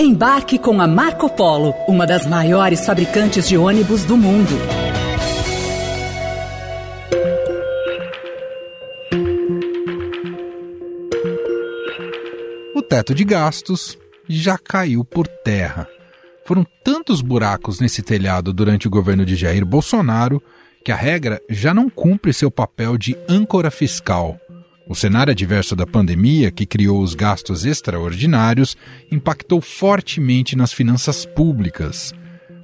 Embarque com a Marco Polo, uma das maiores fabricantes de ônibus do mundo. O teto de gastos já caiu por terra. Foram tantos buracos nesse telhado durante o governo de Jair Bolsonaro que a regra já não cumpre seu papel de âncora fiscal. O cenário adverso da pandemia, que criou os gastos extraordinários, impactou fortemente nas finanças públicas.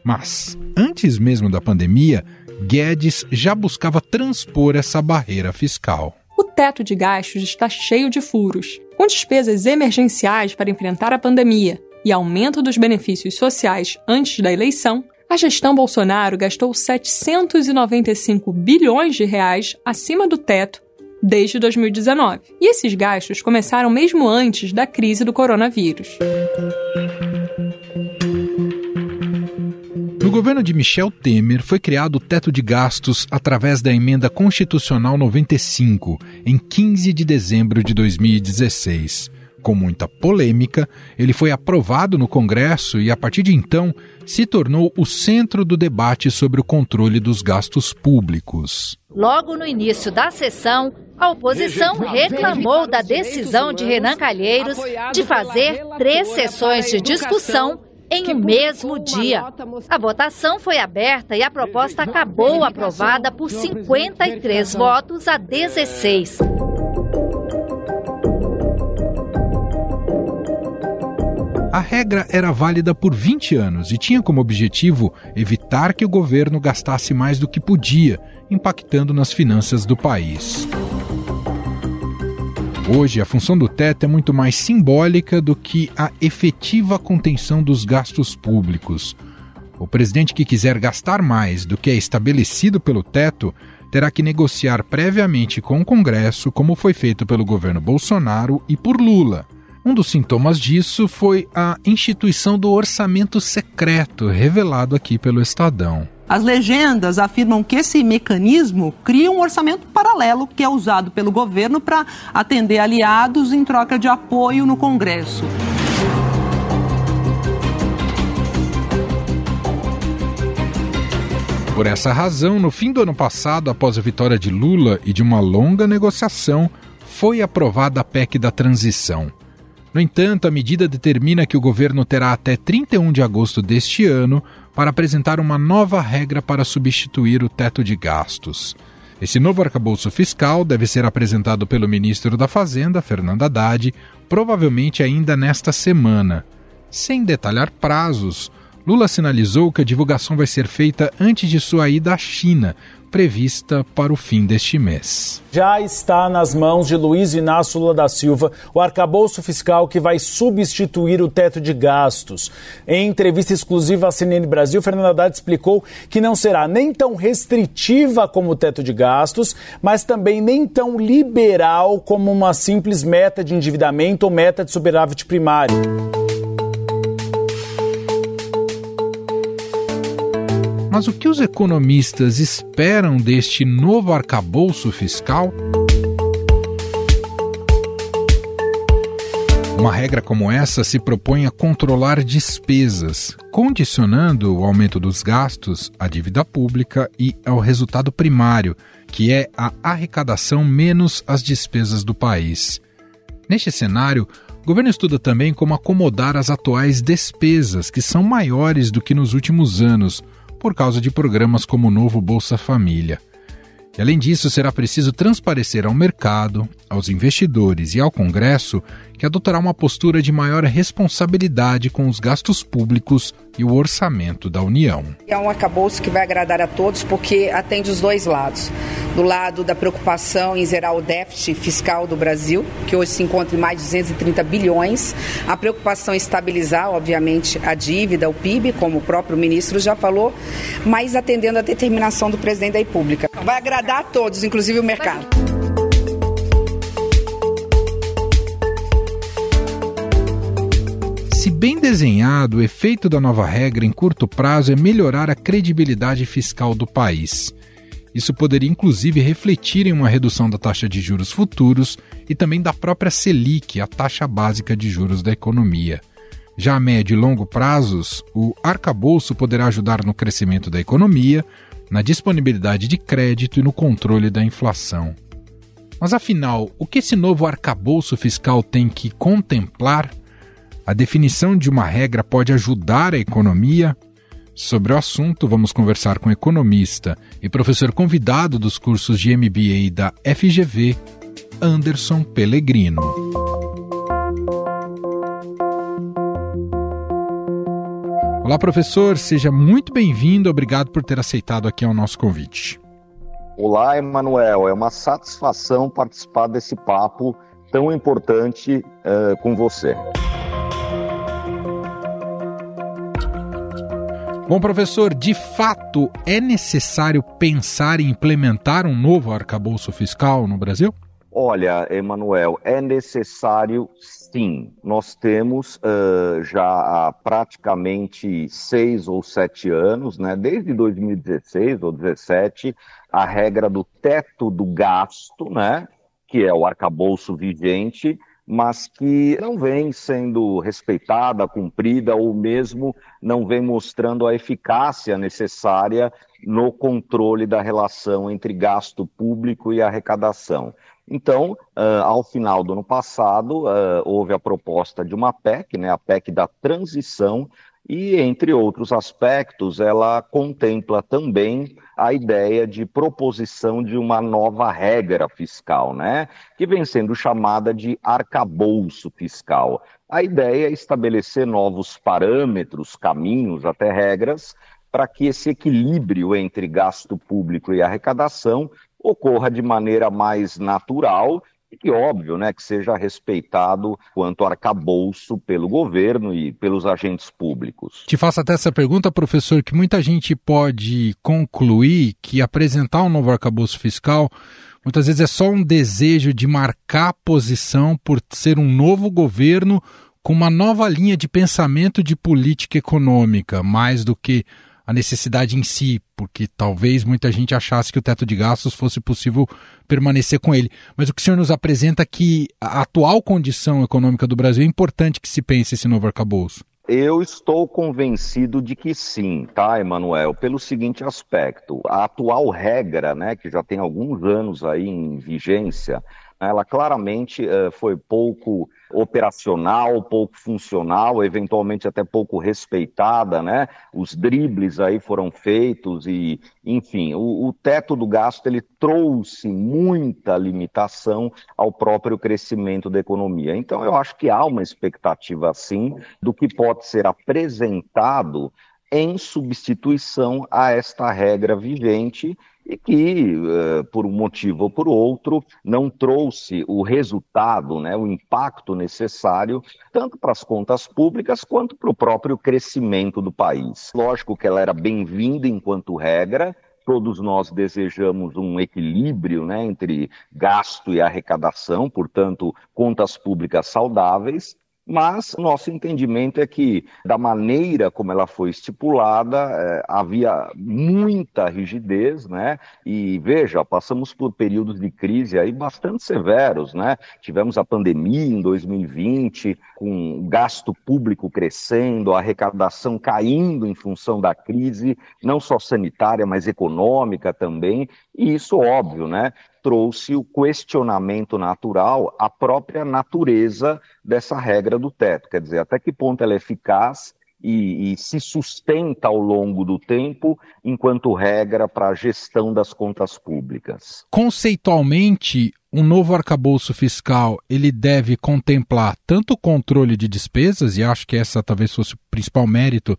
Mas, antes mesmo da pandemia, Guedes já buscava transpor essa barreira fiscal. O teto de gastos está cheio de furos, com despesas emergenciais para enfrentar a pandemia e aumento dos benefícios sociais antes da eleição. A gestão Bolsonaro gastou 795 bilhões de reais acima do teto desde 2019. E esses gastos começaram mesmo antes da crise do coronavírus. No governo de Michel Temer foi criado o teto de gastos através da emenda constitucional 95, em 15 de dezembro de 2016. Com muita polêmica, ele foi aprovado no Congresso e, a partir de então, se tornou o centro do debate sobre o controle dos gastos públicos. Logo no início da sessão, a oposição reclamou da decisão de Renan Calheiros de fazer três sessões de discussão em um mesmo dia. A votação foi aberta e a proposta acabou aprovada por 53 votos a 16. A regra era válida por 20 anos e tinha como objetivo evitar que o governo gastasse mais do que podia, impactando nas finanças do país. Hoje, a função do teto é muito mais simbólica do que a efetiva contenção dos gastos públicos. O presidente que quiser gastar mais do que é estabelecido pelo teto terá que negociar previamente com o Congresso, como foi feito pelo governo Bolsonaro e por Lula. Um dos sintomas disso foi a instituição do orçamento secreto, revelado aqui pelo Estadão. As legendas afirmam que esse mecanismo cria um orçamento paralelo que é usado pelo governo para atender aliados em troca de apoio no Congresso. Por essa razão, no fim do ano passado, após a vitória de Lula e de uma longa negociação, foi aprovada a PEC da transição. No entanto, a medida determina que o governo terá até 31 de agosto deste ano para apresentar uma nova regra para substituir o teto de gastos. Esse novo arcabouço fiscal deve ser apresentado pelo ministro da Fazenda, Fernando Haddad, provavelmente ainda nesta semana. Sem detalhar prazos, Lula sinalizou que a divulgação vai ser feita antes de sua ida à China, prevista para o fim deste mês. Já está nas mãos de Luiz Inácio Lula da Silva o arcabouço fiscal que vai substituir o teto de gastos. Em entrevista exclusiva à CNN Brasil, Fernando Haddad explicou que não será nem tão restritiva como o teto de gastos, mas também nem tão liberal como uma simples meta de endividamento ou meta de superávit primário. Mas o que os economistas esperam deste novo arcabouço fiscal? Uma regra como essa se propõe a controlar despesas, condicionando o aumento dos gastos à dívida pública e ao resultado primário, que é a arrecadação menos as despesas do país. Neste cenário, o governo estuda também como acomodar as atuais despesas, que são maiores do que nos últimos anos, por causa de programas como o novo Bolsa Família. E, além disso, será preciso transparecer ao mercado, aos investidores e ao Congresso que adotará uma postura de maior responsabilidade com os gastos públicos e o orçamento da União. É um arcabouço que vai agradar a todos porque atende os dois lados. Do lado da preocupação em zerar o déficit fiscal do Brasil, que hoje se encontra em mais de 230 bilhões, a preocupação em estabilizar, obviamente, a dívida, o PIB, como o próprio ministro já falou, mas atendendo a determinação do presidente da República. Vai agradar a todos, inclusive o mercado. Bem desenhado, o efeito da nova regra em curto prazo é melhorar a credibilidade fiscal do país. Isso poderia inclusive refletir em uma redução da taxa de juros futuros e também da própria Selic, a taxa básica de juros da economia. Já a médio e longo prazos, o arcabouço poderá ajudar no crescimento da economia, na disponibilidade de crédito e no controle da inflação. Mas afinal, o que esse novo arcabouço fiscal tem que contemplar? A definição de uma regra pode ajudar a economia? Sobre o assunto, vamos conversar com economista e professor convidado dos cursos de MBA da FGV, Anderson Pellegrino. Olá, professor, seja muito bem-vindo. Obrigado por ter aceitado aqui o nosso convite. Olá, Emanuel. É uma satisfação participar desse papo tão importante uh, com você. Bom, professor, de fato é necessário pensar em implementar um novo arcabouço fiscal no Brasil? Olha, Emanuel, é necessário sim. Nós temos uh, já há praticamente seis ou sete anos, né, desde 2016 ou 2017, a regra do teto do gasto, né, que é o arcabouço vigente, mas que não vem sendo respeitada, cumprida ou mesmo não vem mostrando a eficácia necessária no controle da relação entre gasto público e arrecadação. Então, uh, ao final do ano passado, uh, houve a proposta de uma PEC, né, a PEC da transição, e, entre outros aspectos, ela contempla também a ideia de proposição de uma nova regra fiscal, né, que vem sendo chamada de arcabouço fiscal. A ideia é estabelecer novos parâmetros, caminhos, até regras, para que esse equilíbrio entre gasto público e arrecadação ocorra de maneira mais natural e óbvio, né, que seja respeitado quanto arcabouço pelo governo e pelos agentes públicos. Te faço até essa pergunta, professor, que muita gente pode concluir que apresentar um novo arcabouço fiscal muitas vezes é só um desejo de marcar posição por ser um novo governo com uma nova linha de pensamento de política econômica, mais do que a necessidade em si, porque talvez muita gente achasse que o teto de gastos fosse possível permanecer com ele. Mas o que o senhor nos apresenta é que a atual condição econômica do Brasil é importante que se pense esse novo arcabouço. Eu estou convencido de que sim, tá, Emanuel? Pelo seguinte aspecto: a atual regra, né, que já tem alguns anos aí em vigência, ela claramente uh, foi pouco operacional, pouco funcional, eventualmente até pouco respeitada, né? Os dribles aí foram feitos e, enfim, o, o teto do gasto ele trouxe muita limitação ao próprio crescimento da economia. Então, eu acho que há uma expectativa, sim, do que pode ser apresentado em substituição a esta regra vigente e que, uh, por um motivo ou por outro, não trouxe o resultado, né, o impacto necessário, tanto para as contas públicas quanto para o próprio crescimento do país. Lógico que ela era bem-vinda enquanto regra, todos nós desejamos um equilíbrio né, entre gasto e arrecadação, portanto, contas públicas saudáveis, mas nosso entendimento é que, da maneira como ela foi estipulada, é, havia muita rigidez, né? E veja, passamos por períodos de crise aí bastante severos, né? Tivemos a pandemia em 2020, com o gasto público crescendo, a arrecadação caindo em função da crise, não só sanitária, mas econômica também. E isso, óbvio, né? Trouxe o questionamento natural à própria natureza dessa regra do teto. Quer dizer, até que ponto ela é eficaz e, e se sustenta ao longo do tempo enquanto regra para a gestão das contas públicas. Conceitualmente, um novo arcabouço fiscal ele deve contemplar tanto o controle de despesas, e acho que essa talvez fosse o principal mérito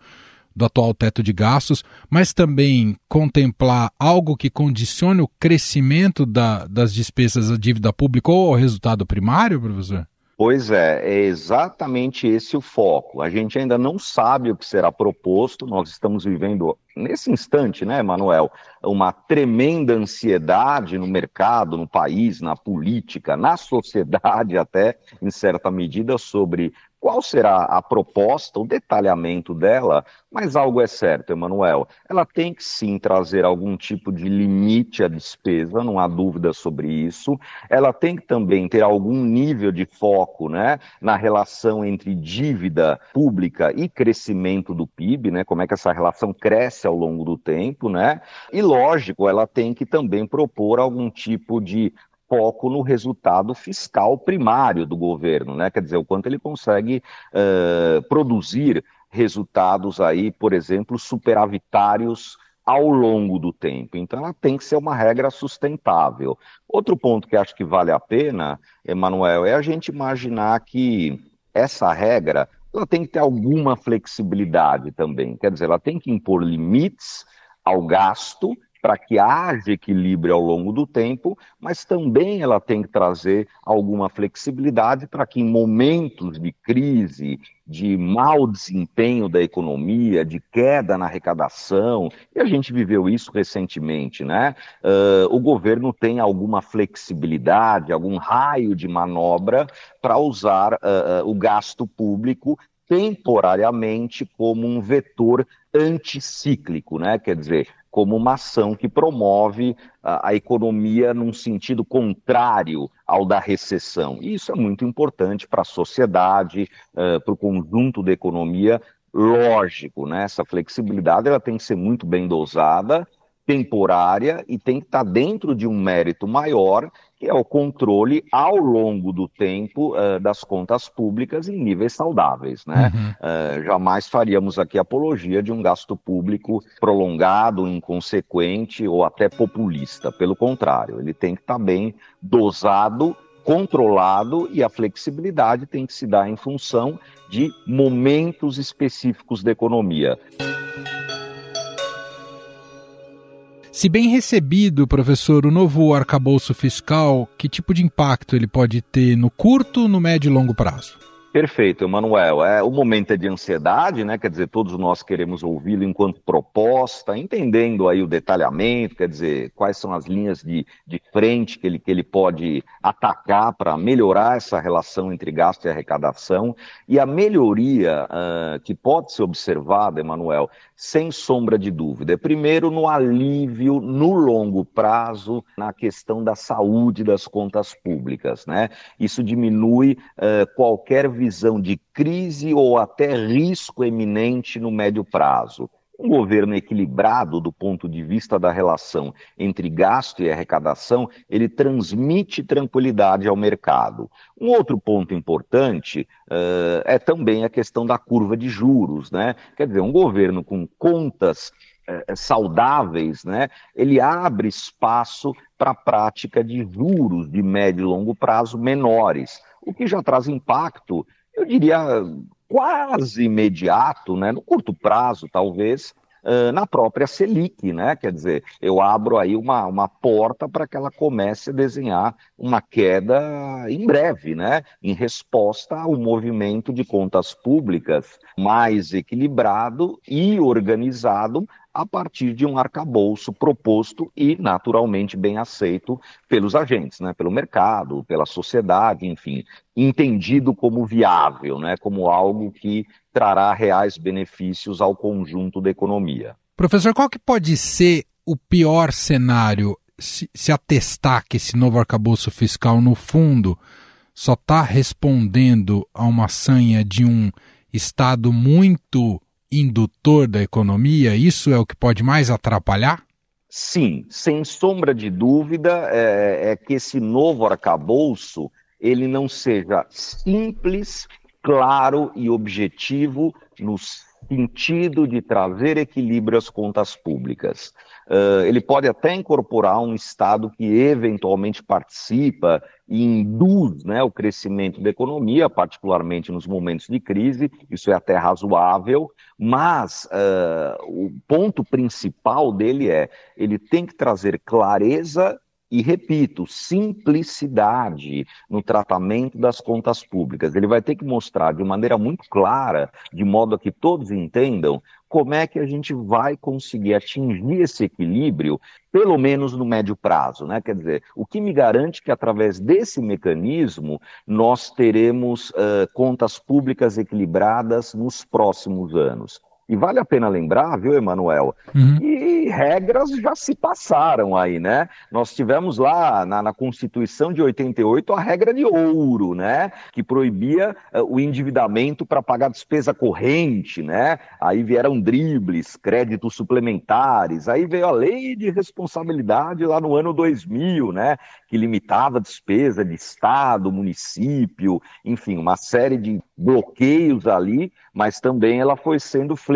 do atual teto de gastos, mas também contemplar algo que condicione o crescimento da, das despesas da dívida pública ou ao resultado primário, professor? Pois é, é exatamente esse o foco. A gente ainda não sabe o que será proposto, nós estamos vivendo nesse instante, né, Manuel, uma tremenda ansiedade no mercado, no país, na política, na sociedade até, em certa medida, sobre qual será a proposta, o detalhamento dela, mas algo é certo, Emanuel, ela tem que sim trazer algum tipo de limite à despesa, não há dúvida sobre isso. Ela tem que também ter algum nível de foco, né, na relação entre dívida pública e crescimento do PIB, né, como é que essa relação cresce ao longo do tempo, né? E lógico, ela tem que também propor algum tipo de foco no resultado fiscal primário do governo, né? Quer dizer, o quanto ele consegue uh, produzir resultados aí, por exemplo, superavitários ao longo do tempo. Então, ela tem que ser uma regra sustentável. Outro ponto que acho que vale a pena, Emanuel, é a gente imaginar que essa regra ela tem que ter alguma flexibilidade também. Quer dizer, ela tem que impor limites ao gasto para que haja equilíbrio ao longo do tempo, mas também ela tem que trazer alguma flexibilidade para que em momentos de crise, de mau desempenho da economia, de queda na arrecadação, e a gente viveu isso recentemente, né? Uh, o governo tem alguma flexibilidade, algum raio de manobra para usar uh, o gasto público temporariamente como um vetor anticíclico, né? Quer dizer, como uma ação que promove a, a economia num sentido contrário ao da recessão. E isso é muito importante para a sociedade, uh, para o conjunto da economia. Lógico, né? essa flexibilidade ela tem que ser muito bem dosada, temporária e tem que estar dentro de um mérito maior que é o controle ao longo do tempo uh, das contas públicas em níveis saudáveis. Né? Uhum. Uh, jamais faríamos aqui apologia de um gasto público prolongado, inconsequente ou até populista. Pelo contrário, ele tem que estar bem dosado, controlado e a flexibilidade tem que se dar em função de momentos específicos da economia. Se bem recebido, professor, o novo arcabouço fiscal, que tipo de impacto ele pode ter no curto, no médio e longo prazo? Perfeito, Emanuel. É, o momento é de ansiedade, né? Quer dizer, todos nós queremos ouvi-lo enquanto proposta, entendendo aí o detalhamento, quer dizer, quais são as linhas de, de frente que ele, que ele pode atacar para melhorar essa relação entre gasto e arrecadação. E a melhoria uh, que pode ser observada, Emanuel, sem sombra de dúvida, é primeiro no alívio no longo prazo na questão da saúde das contas públicas, né? Isso diminui uh, qualquer visão de crise ou até risco eminente no médio prazo. Um governo equilibrado do ponto de vista da relação entre gasto e arrecadação, ele transmite tranquilidade ao mercado. Um outro ponto importante uh, é também a questão da curva de juros, né? Quer dizer, um governo com contas uh, saudáveis, né? Ele abre espaço para a prática de juros de médio e longo prazo menores o que já traz impacto, eu diria, quase imediato, né, no curto prazo, talvez, na própria Selic, né? Quer dizer, eu abro aí uma, uma porta para que ela comece a desenhar uma queda em breve, né? Em resposta ao movimento de contas públicas mais equilibrado e organizado a partir de um arcabouço proposto e naturalmente bem aceito pelos agentes, né, pelo mercado, pela sociedade, enfim, entendido como viável, né, como algo que trará reais benefícios ao conjunto da economia. Professor, qual que pode ser o pior cenário se, se atestar que esse novo arcabouço fiscal, no fundo, só está respondendo a uma sanha de um Estado muito indutor da economia? Isso é o que pode mais atrapalhar? Sim, sem sombra de dúvida, é, é que esse novo arcabouço ele não seja simples, claro e objetivo no sentido de trazer equilíbrio às contas públicas. Uh, ele pode até incorporar um Estado que eventualmente participa e induz né, o crescimento da economia, particularmente nos momentos de crise, isso é até razoável, mas uh, o ponto principal dele é ele tem que trazer clareza e repito, simplicidade no tratamento das contas públicas. Ele vai ter que mostrar de maneira muito clara, de modo a que todos entendam como é que a gente vai conseguir atingir esse equilíbrio, pelo menos no médio prazo, né? Quer dizer, o que me garante que através desse mecanismo nós teremos uh, contas públicas equilibradas nos próximos anos. E vale a pena lembrar, viu, Emanuel, uhum. que regras já se passaram aí, né? Nós tivemos lá na, na, Constituição de 88 a regra de ouro, né? Que proibia uh, o endividamento para pagar despesa corrente, né? Aí vieram dribles, créditos suplementares, aí veio a lei de responsabilidade lá no ano 2000, né? Que limitava a despesa de Estado, município, enfim, uma série de bloqueios ali, mas também ela foi sendo flexibilizada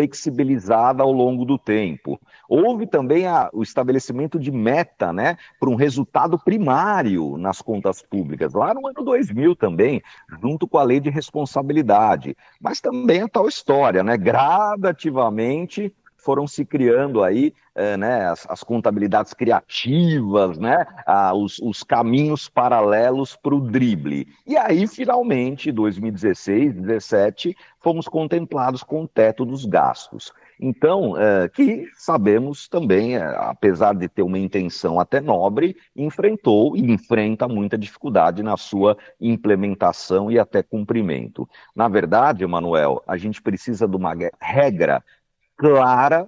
ao longo do tempo. Houve também a, o estabelecimento de meta, né, para um resultado primário nas contas públicas, lá no ano 2000 também, junto com a lei de responsabilidade. Mas também a tal história, né, gradativamente foram se criando aí é, né, as, as, contabilidades criativas, né, os, os, caminhos paralelos para o drible. E aí, finalmente, 2016, 2017, fomos contemplados com o teto dos gastos. Então, é, que sabemos também, é, apesar de ter uma intenção até nobre, enfrentou e enfrenta muita dificuldade na sua implementação e até cumprimento. Na verdade, Emanuel, a gente precisa de uma regra clara,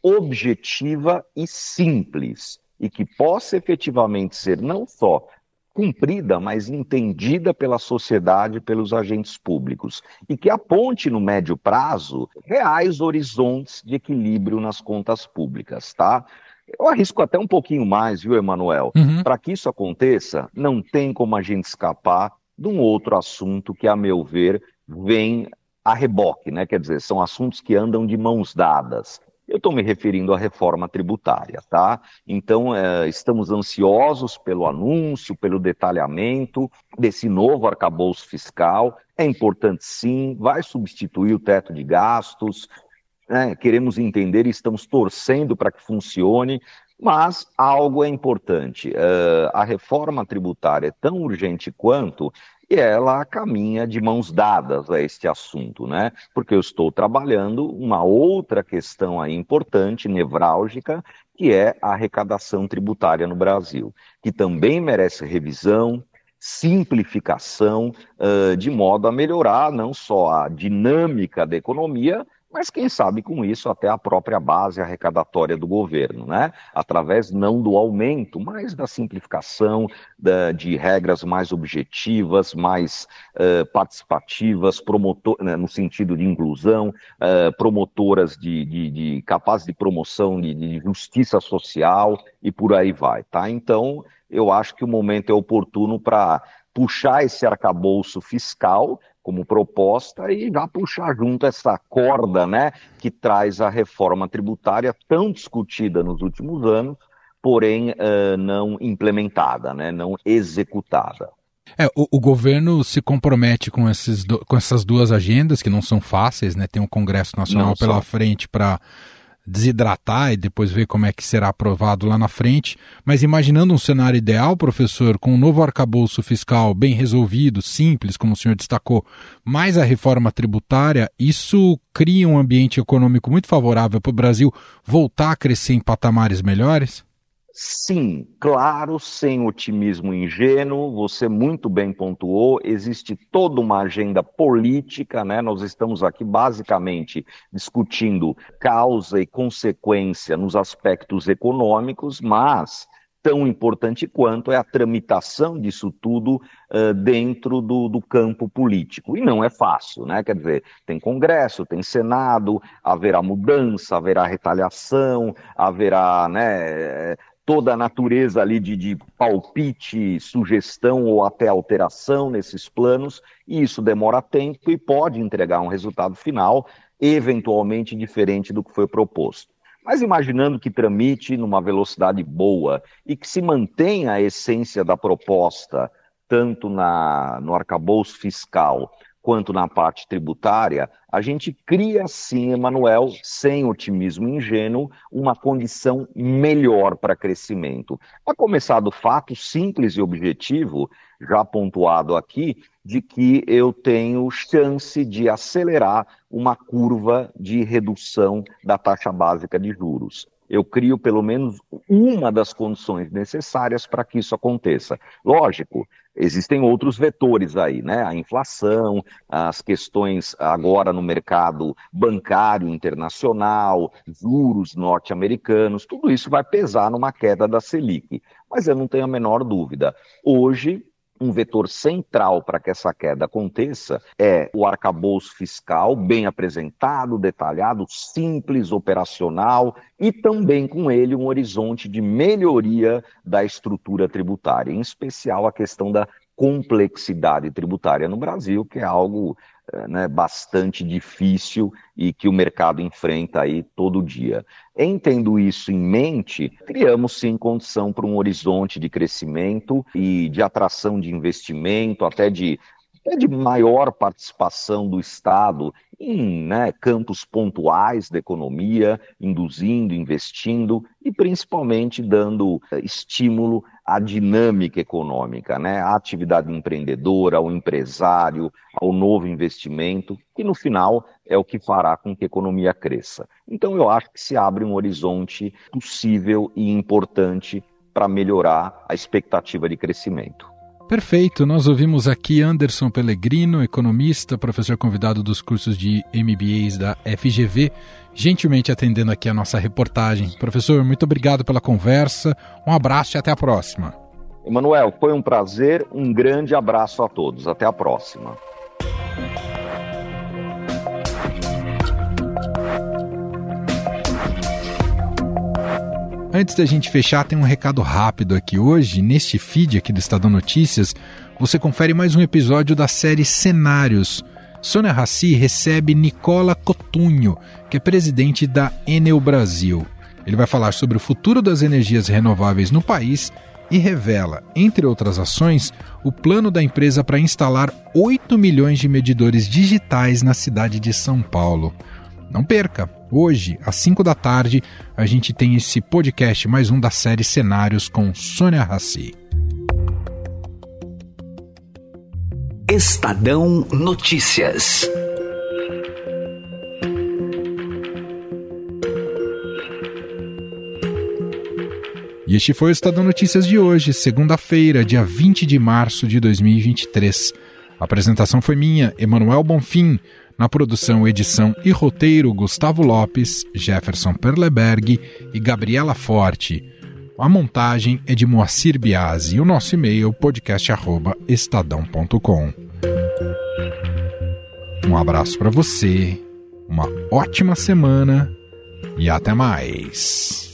objetiva e simples, e que possa efetivamente ser não só cumprida, mas entendida pela sociedade, pelos agentes públicos, e que aponte no médio prazo reais horizontes de equilíbrio nas contas públicas, tá? Eu arrisco até um pouquinho mais, viu, Emanuel? Uhum. Para que isso aconteça, não tem como a gente escapar de um outro assunto que, a meu ver, vem a reboque, né? Quer dizer, são assuntos que andam de mãos dadas. Eu estou me referindo à reforma tributária, tá? Então, é, estamos ansiosos pelo anúncio, pelo detalhamento desse novo arcabouço fiscal. É importante, sim, vai substituir o teto de gastos. Né? Queremos entender e estamos torcendo para que funcione, mas algo é importante: uh, a reforma tributária é tão urgente quanto e ela caminha de mãos dadas a este assunto, né? Porque eu estou trabalhando uma outra questão aí importante, nevrálgica, que é a arrecadação tributária no Brasil, que também merece revisão, simplificação, de modo a melhorar não só a dinâmica da economia, mas quem sabe com isso até a própria base arrecadatória do governo, né? Através não do aumento, mas da simplificação da, de regras mais objetivas, mais uh, participativas, promotor, né, no sentido de inclusão, uh, promotoras de, de, de capazes de promoção de, de justiça social e por aí vai, tá? Então, eu acho que o momento é oportuno para puxar esse arcabouço fiscal como proposta e já puxar junto essa corda, né, que traz a reforma tributária tão discutida nos últimos anos, porém uh, não implementada, né, não executada. É, o, o, governo se compromete com, esses do, com essas duas agendas, que não são fáceis, né? Tem um Congresso Nacional não pela só. frente para desidratar e depois ver como é que será aprovado lá na frente. Mas imaginando um cenário ideal, professor, com um novo arcabouço fiscal bem resolvido, simples, como o senhor destacou, mais a reforma tributária, isso cria um ambiente econômico muito favorável para o Brasil voltar a crescer em patamares melhores? Sim, claro, sem otimismo ingênuo, você muito bem pontuou, existe toda uma agenda política, né? Nós estamos aqui basicamente discutindo causa e consequência nos aspectos econômicos, mas tão importante quanto é a tramitação disso tudo uh, dentro do, do, campo político. E não é fácil, né? Quer dizer, tem Congresso, tem Senado, haverá mudança, haverá retaliação, haverá né, toda a natureza ali de, de, palpite, sugestão ou até alteração nesses planos, e isso demora tempo e pode entregar um resultado final eventualmente diferente do que foi proposto. Mas imaginando que tramite numa velocidade boa e que se mantenha a essência da proposta, tanto na, no arcabouço fiscal quanto na parte tributária, a gente cria sim, Emanuel, sem otimismo ingênuo, uma condição melhor para crescimento. A começar do fato simples e objetivo, já pontuado aqui, de que eu tenho chance de acelerar uma curva de redução da taxa básica de juros eu crio pelo menos uma das condições necessárias para que isso aconteça. Lógico, existem outros vetores aí, né? A inflação, as questões agora no mercado bancário internacional, juros norte-americanos, tudo isso vai pesar numa queda da Selic. Mas eu não tenho a menor dúvida. Hoje, um vetor central para que essa queda aconteça é o arcabouço fiscal bem apresentado, detalhado, simples, operacional e também com ele um horizonte de melhoria da estrutura tributária, em especial a questão da complexidade tributária no Brasil, que é algo né, bastante difícil e que o mercado enfrenta aí todo dia. Em tendo isso em mente, criamos sim condição para um horizonte de crescimento e de atração de investimento, até de até de maior participação do Estado em né, campos pontuais da economia, induzindo, investindo e principalmente dando eh, estímulo à dinâmica econômica, né, à atividade empreendedora, ao empresário, ao novo investimento, que no final é o que fará com que a economia cresça. Então eu acho que se abre um horizonte possível e importante para melhorar a expectativa de crescimento. Perfeito, nós ouvimos aqui Anderson Pellegrino, economista, professor convidado dos cursos de MBAs da FGV, gentilmente atendendo aqui a nossa reportagem. Professor, muito obrigado pela conversa, um abraço e até a próxima. Emanuel, foi um prazer, um grande abraço a todos, até a próxima. Antes da gente fechar, tem um recado rápido aqui. Hoje, neste feed aqui do Estadão Notícias, você confere mais um episódio da série Cenários. Sônia Raci recebe Nicola Cotunho, que é presidente da Enel Brasil. Ele vai falar sobre o futuro das energias renováveis no país e revela, entre outras ações, o plano da empresa para instalar 8 milhões de medidores digitais na cidade de São Paulo. Não perca! Hoje, às 5 da tarde, a gente tem esse podcast, mais um da série Cenários com Sônia Rassi. Estadão Notícias. E este foi o Estadão Notícias de hoje, segunda-feira, dia 20 de março de 2023. A apresentação foi minha, Emanuel Bonfim. Na produção, edição e roteiro, Gustavo Lopes, Jefferson Perleberg e Gabriela Forte. A montagem é de Moacir Biasi e o nosso e-mail podcast@estadão.com. Um abraço para você, uma ótima semana e até mais.